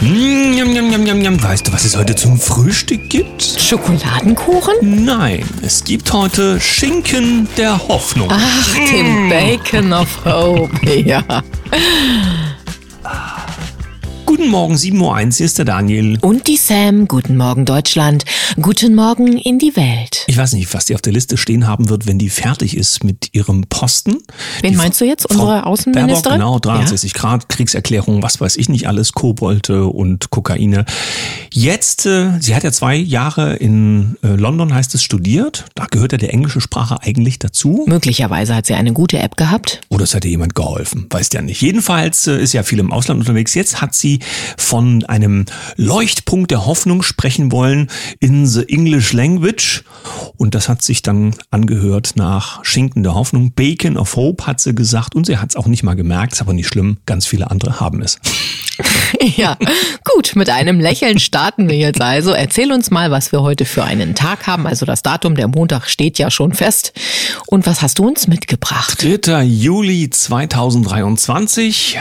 Mm, Njam, njam, njam, njam, njam. Weißt du, was es heute zum Frühstück gibt? Schokoladenkuchen? Nein, es gibt heute Schinken der Hoffnung. Ach, den Bacon of Hope, ja. Guten Morgen, 7.01 Uhr, hier ist der Daniel. Und die Sam, guten Morgen Deutschland, guten Morgen in die Welt. Ich weiß nicht, was die auf der Liste stehen haben wird, wenn die fertig ist mit ihrem Posten. Wen Die meinst du jetzt? Unsere Außenministerin? Baerbock, genau, 63 Grad, Kriegserklärung, was weiß ich nicht alles, Kobolte und Kokaine. Jetzt, äh, sie hat ja zwei Jahre in äh, London, heißt es, studiert. Da gehört ja die englische Sprache eigentlich dazu. Möglicherweise hat sie eine gute App gehabt. Oder es hat ihr jemand geholfen, weißt ja nicht. Jedenfalls äh, ist ja viel im Ausland unterwegs. Jetzt hat sie von einem Leuchtpunkt der Hoffnung sprechen wollen in the English Language. Und das hat sich dann angehört nach Schinken der Hoffnung. Bacon of Hope hat sie gesagt und sie hat es auch nicht mal gemerkt, ist aber nicht schlimm. Ganz viele andere haben es. Ja, gut, mit einem Lächeln starten wir jetzt also. Erzähl uns mal, was wir heute für einen Tag haben. Also das Datum, der Montag steht ja schon fest. Und was hast du uns mitgebracht? 3. Juli 2023,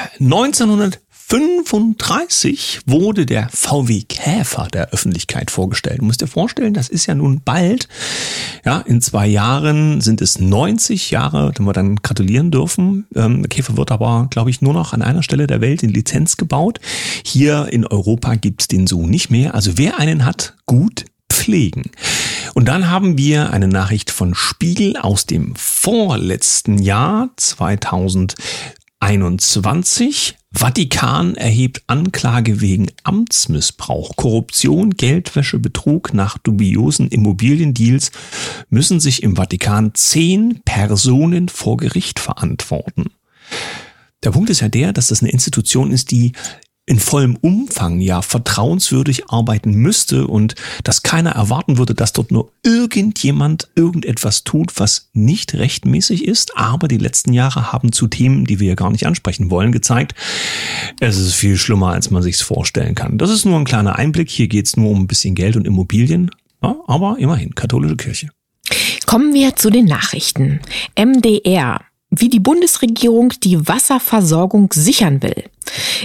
1935 wurde der VW Käfer der Öffentlichkeit vorgestellt. Du musst dir vorstellen, das ist ja nun bald. Ja, in zwei Jahren sind es 90 Jahre, wenn wir dann gratulieren dürfen. Ähm, der Käfer wird aber, glaube ich, nur noch an einer Stelle der Welt in Lizenz gebaut. Hier in Europa gibt's den so nicht mehr. Also wer einen hat, gut pflegen. Und dann haben wir eine Nachricht von Spiegel aus dem vorletzten Jahr 2021. Vatikan erhebt Anklage wegen Amtsmissbrauch, Korruption, Geldwäsche, Betrug nach dubiosen Immobiliendeals müssen sich im Vatikan zehn Personen vor Gericht verantworten. Der Punkt ist ja der, dass das eine Institution ist, die in vollem Umfang ja vertrauenswürdig arbeiten müsste und dass keiner erwarten würde, dass dort nur irgendjemand irgendetwas tut, was nicht rechtmäßig ist. Aber die letzten Jahre haben zu Themen, die wir ja gar nicht ansprechen wollen, gezeigt, es ist viel schlimmer, als man sich's vorstellen kann. Das ist nur ein kleiner Einblick. Hier geht's nur um ein bisschen Geld und Immobilien. Ja, aber immerhin, katholische Kirche. Kommen wir zu den Nachrichten. MDR. Wie die Bundesregierung die Wasserversorgung sichern will.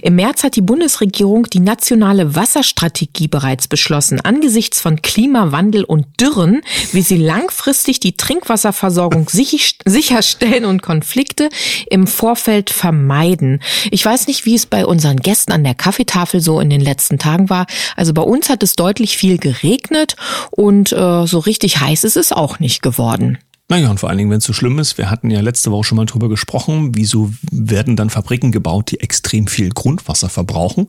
Im März hat die Bundesregierung die nationale Wasserstrategie bereits beschlossen. Angesichts von Klimawandel und Dürren will sie langfristig die Trinkwasserversorgung sich- sicherstellen und Konflikte im Vorfeld vermeiden. Ich weiß nicht, wie es bei unseren Gästen an der Kaffeetafel so in den letzten Tagen war. Also bei uns hat es deutlich viel geregnet und äh, so richtig heiß ist es auch nicht geworden. Naja, und vor allen Dingen, wenn es so schlimm ist, wir hatten ja letzte Woche schon mal drüber gesprochen, wieso werden dann Fabriken gebaut, die extrem viel Grundwasser verbrauchen.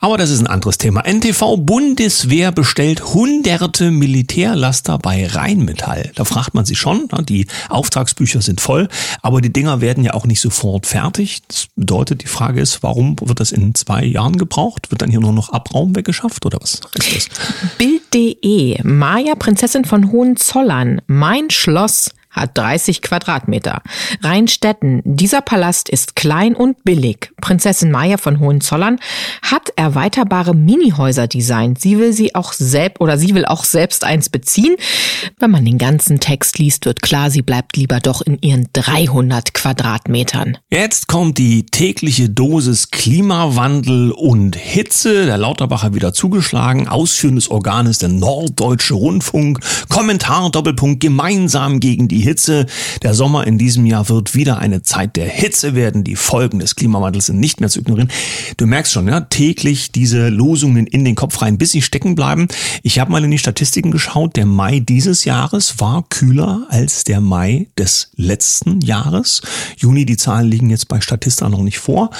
Aber das ist ein anderes Thema. NTV Bundeswehr bestellt hunderte Militärlaster bei Rheinmetall. Da fragt man sich schon, die Auftragsbücher sind voll, aber die Dinger werden ja auch nicht sofort fertig. Das bedeutet, die Frage ist, warum wird das in zwei Jahren gebraucht? Wird dann hier nur noch Abraum weggeschafft oder was ist das? Bild.de. Maja, Prinzessin von Hohenzollern. Mein Schloss hat 30 Quadratmeter. Rheinstetten. Dieser Palast ist klein und billig. Prinzessin Maja von Hohenzollern hat erweiterbare Minihäuser designt. Sie will sie auch selbst oder sie will auch selbst eins beziehen. Wenn man den ganzen Text liest, wird klar, sie bleibt lieber doch in ihren 300 Quadratmetern. Jetzt kommt die tägliche Dosis Klimawandel und Hitze. Der Lauterbacher wieder zugeschlagen. Ausführendes Organ ist der Norddeutsche Rundfunk. Kommentar Doppelpunkt gemeinsam gegen die Hitze. Der Sommer in diesem Jahr wird wieder eine Zeit der Hitze werden. Die Folgen des Klimawandels sind nicht mehr zu ignorieren. Du merkst schon, ja, täglich diese Losungen in den Kopf rein, bis sie stecken bleiben. Ich habe mal in die Statistiken geschaut. Der Mai dieses Jahres war kühler als der Mai des letzten Jahres. Juni, die Zahlen liegen jetzt bei Statista noch nicht vor.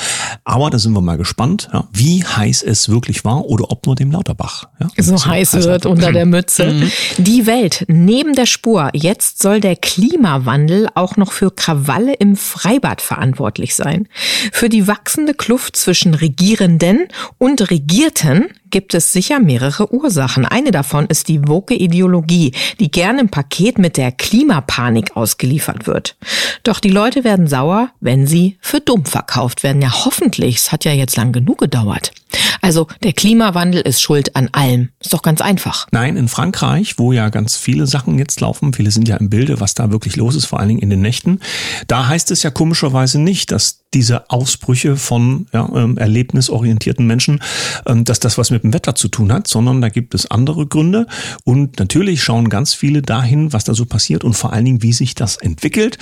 Aber da sind wir mal gespannt, ja, wie heiß es wirklich war oder ob nur dem Lauterbach. Ja, so heiß wird unter der Mütze. Die Welt neben der Spur. Jetzt soll der Klimawandel auch noch für Krawalle im Freibad verantwortlich sein. Für die wachsende Kluft zwischen Regierenden und Regierten gibt es sicher mehrere Ursachen. Eine davon ist die woke Ideologie, die gerne im Paket mit der Klimapanik ausgeliefert wird. Doch die Leute werden sauer, wenn sie für dumm verkauft werden. Ja, hoffentlich. Es hat ja jetzt lang genug gedauert. Also der Klimawandel ist schuld an allem. Ist doch ganz einfach. Nein, in Frankreich, wo ja ganz viele Sachen jetzt laufen, viele sind ja im Bilde, was da wirklich los ist, vor allen Dingen in den Nächten, da heißt es ja komischerweise nicht, dass diese Ausbrüche von ja, ähm, erlebnisorientierten Menschen, ähm, dass das was mit dem Wetter zu tun hat, sondern da gibt es andere Gründe. Und natürlich schauen ganz viele dahin, was da so passiert und vor allen Dingen, wie sich das entwickelt.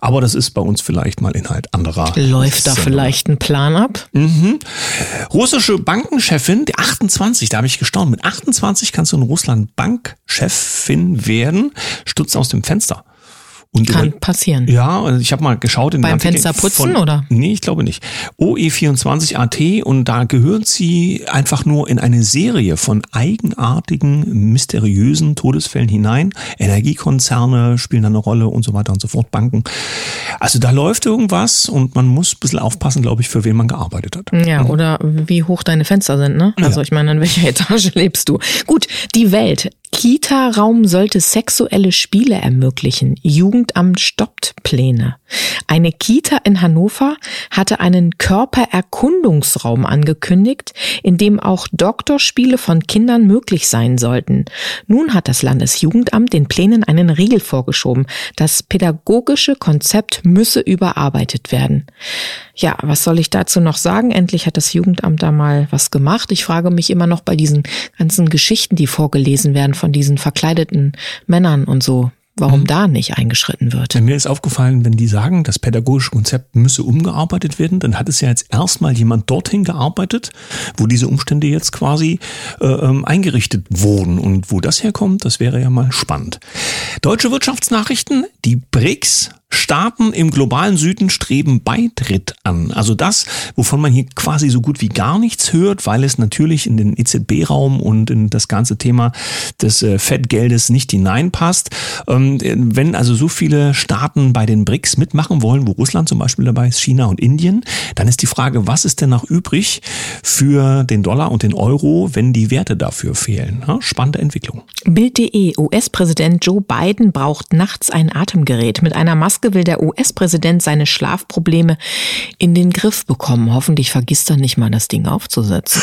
Aber das ist bei uns vielleicht mal Inhalt anderer. Läuft da vielleicht ein Plan ab? Mhm. Russische Bankenchefin, die 28, da habe ich gestaunt, mit 28 kannst du in Russland Bankchefin werden, stürzt aus dem Fenster. Und Kann über, passieren. Ja, also ich habe mal geschaut in Beim Fenster putzen von, oder? Nee, ich glaube nicht. OE24AT und da gehört sie einfach nur in eine Serie von eigenartigen, mysteriösen Todesfällen hinein. Energiekonzerne spielen da eine Rolle und so weiter und so fort, Banken. Also da läuft irgendwas und man muss ein bisschen aufpassen, glaube ich, für wen man gearbeitet hat. Ja, mhm. oder wie hoch deine Fenster sind, ne? Also ja. ich meine, in welcher Etage lebst du? Gut, die Welt. Kita-Raum sollte sexuelle Spiele ermöglichen. Jugendamt stoppt Pläne. Eine Kita in Hannover hatte einen Körpererkundungsraum angekündigt, in dem auch Doktorspiele von Kindern möglich sein sollten. Nun hat das Landesjugendamt den Plänen einen Riegel vorgeschoben. Das pädagogische Konzept müsse überarbeitet werden. Ja, was soll ich dazu noch sagen? Endlich hat das Jugendamt da mal was gemacht. Ich frage mich immer noch bei diesen ganzen Geschichten, die vorgelesen werden von diesen verkleideten Männern und so warum mhm. da nicht eingeschritten wird. Mir ist aufgefallen, wenn die sagen, das pädagogische Konzept müsse umgearbeitet werden, dann hat es ja jetzt erstmal jemand dorthin gearbeitet, wo diese Umstände jetzt quasi äh, ähm, eingerichtet wurden. Und wo das herkommt, das wäre ja mal spannend. Deutsche Wirtschaftsnachrichten, die BRICS Staaten im globalen Süden streben Beitritt an. Also das, wovon man hier quasi so gut wie gar nichts hört, weil es natürlich in den EZB-Raum und in das ganze Thema des äh, Fettgeldes nicht hineinpasst. Ähm, wenn also so viele Staaten bei den BRICS mitmachen wollen, wo Russland zum Beispiel dabei ist, China und Indien, dann ist die Frage, was ist denn noch übrig für den Dollar und den Euro, wenn die Werte dafür fehlen? Spannende Entwicklung. Bild.de, US-Präsident Joe Biden braucht nachts ein Atemgerät mit einer Maske Maske will der US-Präsident seine Schlafprobleme in den Griff bekommen. Hoffentlich vergisst er nicht mal das Ding aufzusetzen.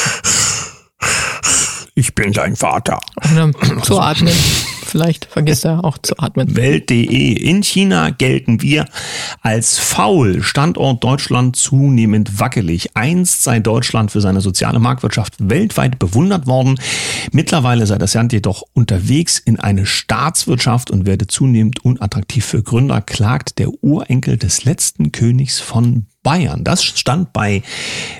Ich bin dein Vater. Oder zu atmen. Vielleicht vergisst er auch zu atmen. Welt.de. In China gelten wir als faul. Standort Deutschland zunehmend wackelig. Einst sei Deutschland für seine soziale Marktwirtschaft weltweit bewundert worden. Mittlerweile sei das Land jedoch unterwegs in eine Staatswirtschaft und werde zunehmend unattraktiv für Gründer, klagt der Urenkel des letzten Königs von Bayern. Das stand bei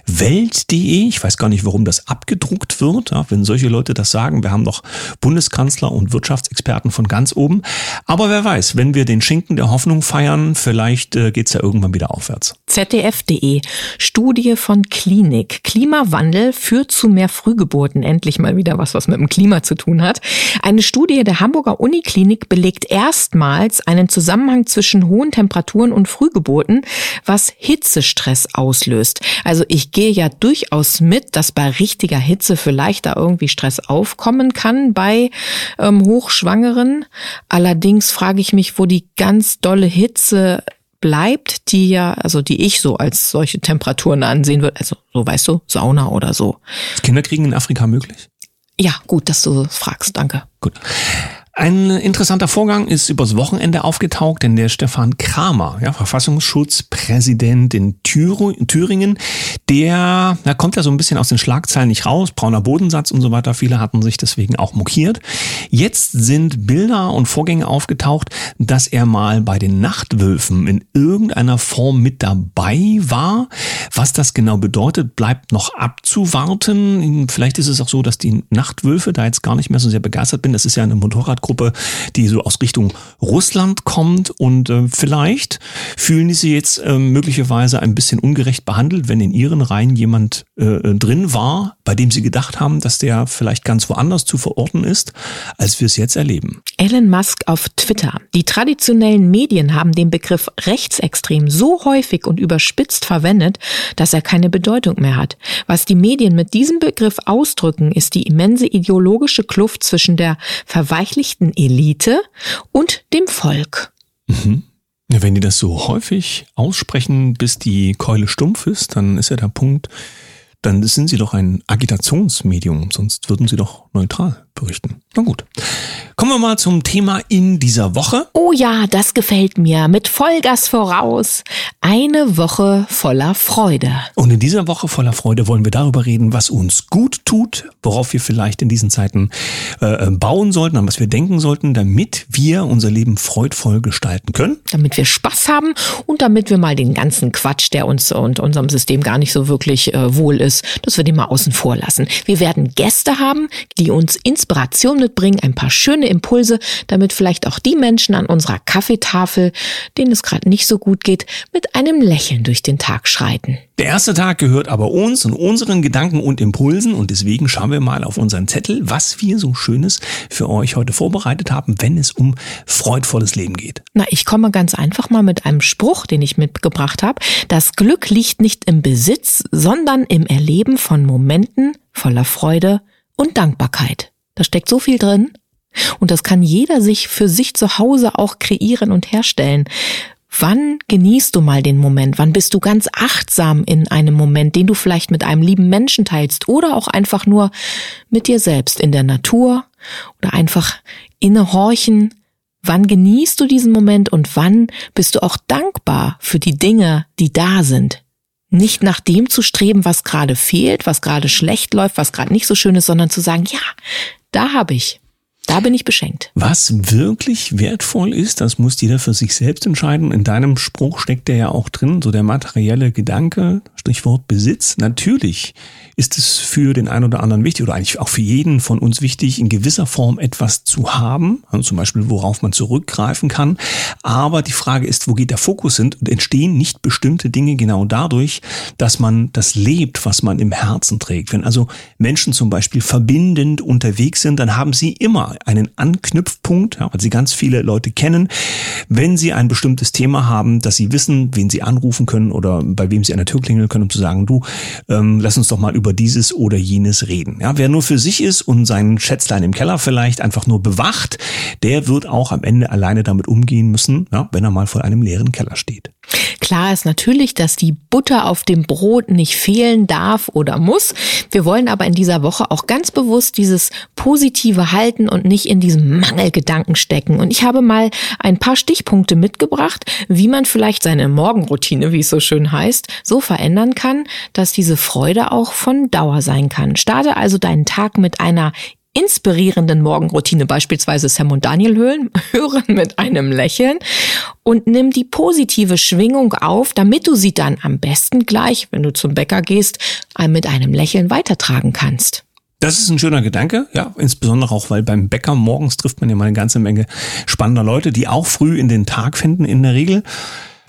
Welt.de. Ich weiß gar nicht, warum das abgedruckt wird, ja, wenn solche Leute das sagen. Wir haben noch Bundeskanzler und Wirtschaftsexperten von ganz oben. Aber wer weiß, wenn wir den Schinken der Hoffnung feiern, vielleicht äh, geht's ja irgendwann wieder aufwärts. ZDF.de. Studie von Klinik. Klimawandel führt zu mehr Frühgeburten. Endlich mal wieder was, was mit dem Klima zu tun hat. Eine Studie der Hamburger Uniklinik belegt erstmals einen Zusammenhang zwischen hohen Temperaturen und Frühgeburten, was Hitze Hitzestress auslöst. Also ich gehe ja durchaus mit, dass bei richtiger Hitze vielleicht da irgendwie Stress aufkommen kann bei ähm, Hochschwangeren. Allerdings frage ich mich, wo die ganz dolle Hitze bleibt, die ja, also die ich so als solche Temperaturen ansehen würde, also so weißt du, Sauna oder so. Kinderkriegen in Afrika möglich? Ja, gut, dass du fragst, danke. Gut. Ein interessanter Vorgang ist übers Wochenende aufgetaucht, denn der Stefan Kramer, ja, Verfassungsschutzpräsident in Thüringen, der, da kommt ja so ein bisschen aus den Schlagzeilen nicht raus, brauner Bodensatz und so weiter. Viele hatten sich deswegen auch mokiert. Jetzt sind Bilder und Vorgänge aufgetaucht, dass er mal bei den Nachtwölfen in irgendeiner Form mit dabei war. Was das genau bedeutet, bleibt noch abzuwarten. Vielleicht ist es auch so, dass die Nachtwölfe da jetzt gar nicht mehr so sehr begeistert bin. Das ist ja eine Motorrad Gruppe, die so aus Richtung Russland kommt. Und äh, vielleicht fühlen die sich jetzt äh, möglicherweise ein bisschen ungerecht behandelt, wenn in ihren Reihen jemand äh, äh, drin war, bei dem sie gedacht haben, dass der vielleicht ganz woanders zu verorten ist, als wir es jetzt erleben. Elon Musk auf Twitter. Die traditionellen Medien haben den Begriff rechtsextrem so häufig und überspitzt verwendet, dass er keine Bedeutung mehr hat. Was die Medien mit diesem Begriff ausdrücken, ist die immense ideologische Kluft zwischen der verweichlichten Elite und dem Volk. Mhm. Wenn die das so häufig aussprechen, bis die Keule stumpf ist, dann ist ja der Punkt, Dann sind Sie doch ein Agitationsmedium, sonst würden Sie doch neutral berichten. Na gut. Kommen wir mal zum Thema in dieser Woche. Oh ja, das gefällt mir. Mit Vollgas voraus. Eine Woche voller Freude. Und in dieser Woche voller Freude wollen wir darüber reden, was uns gut tut, worauf wir vielleicht in diesen Zeiten äh, bauen sollten, an was wir denken sollten, damit wir unser Leben freudvoll gestalten können. Damit wir Spaß haben und damit wir mal den ganzen Quatsch, der uns und unserem System gar nicht so wirklich äh, wohl ist, dass wir den mal außen vor lassen. Wir werden Gäste haben, die uns Inspiration mitbringen, ein paar schöne Impulse, damit vielleicht auch die Menschen an unserer Kaffeetafel, denen es gerade nicht so gut geht, mit einem Lächeln durch den Tag schreiten. Der erste Tag gehört aber uns und unseren Gedanken und Impulsen und deswegen schauen wir mal auf unseren Zettel, was wir so Schönes für euch heute vorbereitet haben, wenn es um freudvolles Leben geht. Na, ich komme ganz einfach mal mit einem Spruch, den ich mitgebracht habe. Das Glück liegt nicht im Besitz, sondern im Erleben von Momenten voller Freude und Dankbarkeit. Da steckt so viel drin. Und das kann jeder sich für sich zu Hause auch kreieren und herstellen. Wann genießt du mal den Moment? Wann bist du ganz achtsam in einem Moment, den du vielleicht mit einem lieben Menschen teilst oder auch einfach nur mit dir selbst in der Natur oder einfach innehorchen? Wann genießt du diesen Moment und wann bist du auch dankbar für die Dinge, die da sind? Nicht nach dem zu streben, was gerade fehlt, was gerade schlecht läuft, was gerade nicht so schön ist, sondern zu sagen, ja, da habe ich. Da bin ich beschenkt. Was wirklich wertvoll ist, das muss jeder für sich selbst entscheiden. In deinem Spruch steckt der ja auch drin, so der materielle Gedanke, Stichwort Besitz. Natürlich ist es für den einen oder anderen wichtig oder eigentlich auch für jeden von uns wichtig, in gewisser Form etwas zu haben, also zum Beispiel worauf man zurückgreifen kann. Aber die Frage ist, wo geht der Fokus hin und entstehen nicht bestimmte Dinge genau dadurch, dass man das lebt, was man im Herzen trägt. Wenn also Menschen zum Beispiel verbindend unterwegs sind, dann haben sie immer einen Anknüpfpunkt, ja, weil sie ganz viele Leute kennen, wenn sie ein bestimmtes Thema haben, dass sie wissen, wen sie anrufen können oder bei wem sie an der Tür klingeln können, um zu sagen, du, ähm, lass uns doch mal über dieses oder jenes reden. Ja, wer nur für sich ist und sein Schätzlein im Keller vielleicht einfach nur bewacht, der wird auch am Ende alleine damit umgehen müssen, ja, wenn er mal vor einem leeren Keller steht. Klar ist natürlich, dass die Butter auf dem Brot nicht fehlen darf oder muss. Wir wollen aber in dieser Woche auch ganz bewusst dieses Positive halten und nicht in diesem Mangelgedanken stecken. Und ich habe mal ein paar Stichpunkte mitgebracht, wie man vielleicht seine Morgenroutine, wie es so schön heißt, so verändern kann, dass diese Freude auch von Dauer sein kann. Starte also deinen Tag mit einer inspirierenden Morgenroutine, beispielsweise Sam und Daniel hören, hören mit einem Lächeln und nimm die positive Schwingung auf, damit du sie dann am besten gleich, wenn du zum Bäcker gehst, mit einem Lächeln weitertragen kannst. Das ist ein schöner Gedanke, ja, insbesondere auch, weil beim Bäcker morgens trifft man ja mal eine ganze Menge spannender Leute, die auch früh in den Tag finden in der Regel.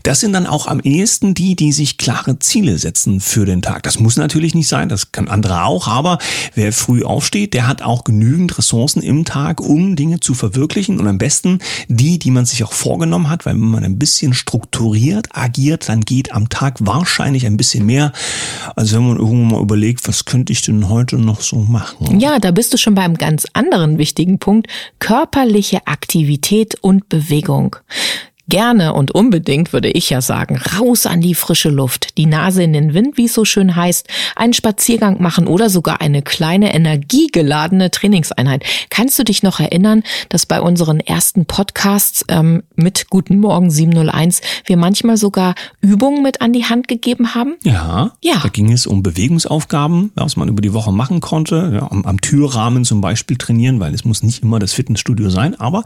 Das sind dann auch am ehesten die, die sich klare Ziele setzen für den Tag. Das muss natürlich nicht sein, das kann andere auch, aber wer früh aufsteht, der hat auch genügend Ressourcen im Tag, um Dinge zu verwirklichen und am besten die, die man sich auch vorgenommen hat, weil wenn man ein bisschen strukturiert agiert, dann geht am Tag wahrscheinlich ein bisschen mehr, als wenn man irgendwann mal überlegt, was könnte ich denn heute noch so machen. Ja, da bist du schon beim ganz anderen wichtigen Punkt, körperliche Aktivität und Bewegung. Gerne und unbedingt würde ich ja sagen, raus an die frische Luft, die Nase in den Wind, wie es so schön heißt, einen Spaziergang machen oder sogar eine kleine energiegeladene Trainingseinheit. Kannst du dich noch erinnern, dass bei unseren ersten Podcasts ähm, mit Guten Morgen 701 wir manchmal sogar Übungen mit an die Hand gegeben haben? Ja, ja. da ging es um Bewegungsaufgaben, was man über die Woche machen konnte, ja, am, am Türrahmen zum Beispiel trainieren, weil es muss nicht immer das Fitnessstudio sein, aber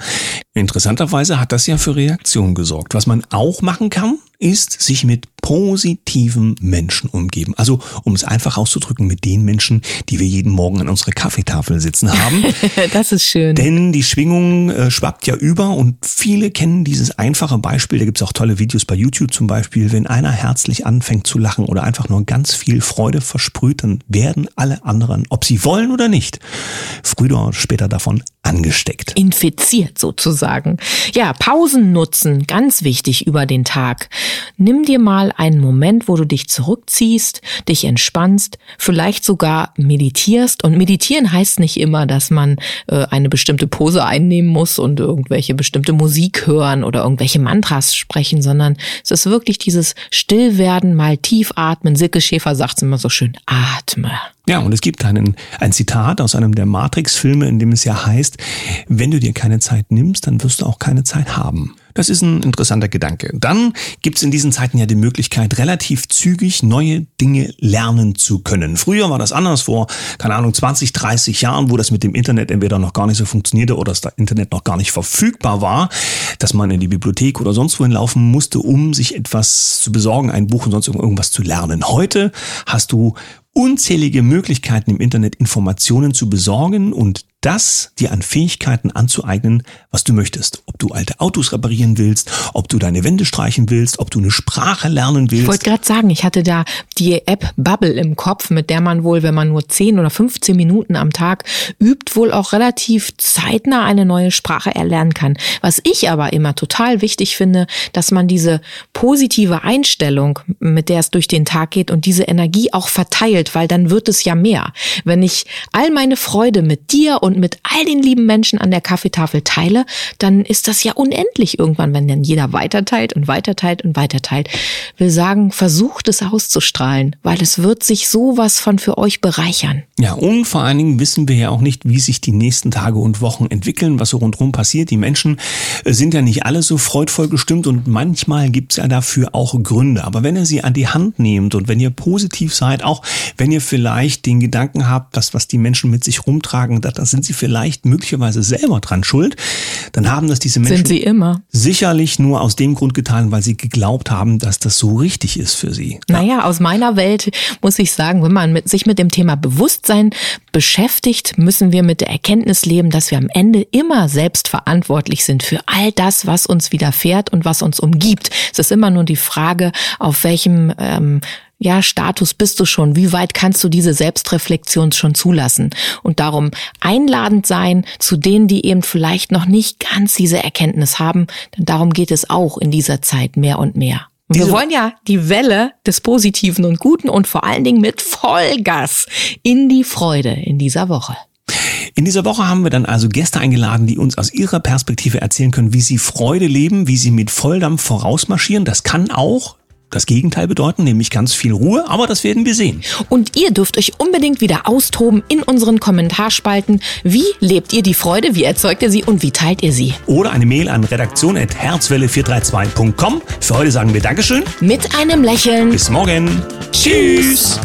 interessanterweise hat das ja für Reaktionen gesorgt. Was man auch machen kann, ist sich mit positiven Menschen umgeben. Also, um es einfach auszudrücken, mit den Menschen, die wir jeden Morgen an unserer Kaffeetafel sitzen haben. das ist schön. Denn die Schwingung äh, schwappt ja über und viele kennen dieses einfache Beispiel. Da gibt es auch tolle Videos bei YouTube zum Beispiel. Wenn einer herzlich anfängt zu lachen oder einfach nur ganz viel Freude versprüht, dann werden alle anderen, ob sie wollen oder nicht, früher oder später davon angesteckt. Infiziert sozusagen. Ja, Pausen nutzen, ganz wichtig über den Tag. Nimm dir mal einen Moment, wo du dich zurückziehst, dich entspannst, vielleicht sogar meditierst. Und meditieren heißt nicht immer, dass man äh, eine bestimmte Pose einnehmen muss und irgendwelche bestimmte Musik hören oder irgendwelche Mantras sprechen, sondern es ist wirklich dieses Stillwerden, mal tief atmen. Silke Schäfer sagt es immer so schön, atme. Ja, und es gibt einen, ein Zitat aus einem der Matrix-Filme, in dem es ja heißt, wenn du dir keine Zeit nimmst, dann wirst du auch keine Zeit haben. Das ist ein interessanter Gedanke. Dann gibt es in diesen Zeiten ja die Möglichkeit, relativ zügig neue Dinge lernen zu können. Früher war das anders, vor, keine Ahnung, 20, 30 Jahren, wo das mit dem Internet entweder noch gar nicht so funktionierte oder das Internet noch gar nicht verfügbar war, dass man in die Bibliothek oder sonst wohin laufen musste, um sich etwas zu besorgen, ein Buch und sonst irgendwas zu lernen. Heute hast du unzählige Möglichkeiten im Internet Informationen zu besorgen und das dir an Fähigkeiten anzueignen, was du möchtest. Ob du alte Autos reparieren willst, ob du deine Wände streichen willst, ob du eine Sprache lernen willst. Ich wollte gerade sagen, ich hatte da die App Bubble im Kopf, mit der man wohl, wenn man nur 10 oder 15 Minuten am Tag übt, wohl auch relativ zeitnah eine neue Sprache erlernen kann. Was ich aber immer total wichtig finde, dass man diese positive Einstellung, mit der es durch den Tag geht und diese Energie auch verteilt, weil dann wird es ja mehr. Wenn ich all meine Freude mit dir und und mit all den lieben Menschen an der Kaffeetafel teile, dann ist das ja unendlich irgendwann, wenn dann jeder weiterteilt und weiterteilt und weiterteilt. Will sagen, versucht es auszustrahlen, weil es wird sich sowas von für euch bereichern. Ja, und vor allen Dingen wissen wir ja auch nicht, wie sich die nächsten Tage und Wochen entwickeln, was so rundherum passiert. Die Menschen äh, sind ja nicht alle so freudvoll gestimmt und manchmal gibt's ja dafür auch Gründe. Aber wenn ihr sie an die Hand nehmt und wenn ihr positiv seid, auch wenn ihr vielleicht den Gedanken habt, dass was die Menschen mit sich rumtragen, dass das sind sie vielleicht möglicherweise selber dran schuld, dann haben das diese Menschen sind sie immer. sicherlich nur aus dem Grund getan, weil sie geglaubt haben, dass das so richtig ist für sie. Naja, aus meiner Welt muss ich sagen, wenn man mit, sich mit dem Thema Bewusstsein beschäftigt, müssen wir mit der Erkenntnis leben, dass wir am Ende immer selbst verantwortlich sind für all das, was uns widerfährt und was uns umgibt. Es ist immer nur die Frage, auf welchem ähm, ja, Status bist du schon? Wie weit kannst du diese Selbstreflexion schon zulassen? Und darum einladend sein zu denen, die eben vielleicht noch nicht ganz diese Erkenntnis haben, denn darum geht es auch in dieser Zeit mehr und mehr. Und wir wollen ja die Welle des Positiven und Guten und vor allen Dingen mit Vollgas in die Freude in dieser Woche. In dieser Woche haben wir dann also Gäste eingeladen, die uns aus ihrer Perspektive erzählen können, wie sie Freude leben, wie sie mit Volldampf vorausmarschieren. Das kann auch das Gegenteil bedeuten, nämlich ganz viel Ruhe, aber das werden wir sehen. Und ihr dürft euch unbedingt wieder austoben in unseren Kommentarspalten. Wie lebt ihr die Freude, wie erzeugt ihr sie und wie teilt ihr sie? Oder eine Mail an redaktion.herzwelle432.com. Für heute sagen wir Dankeschön. Mit einem Lächeln. Bis morgen. Tschüss.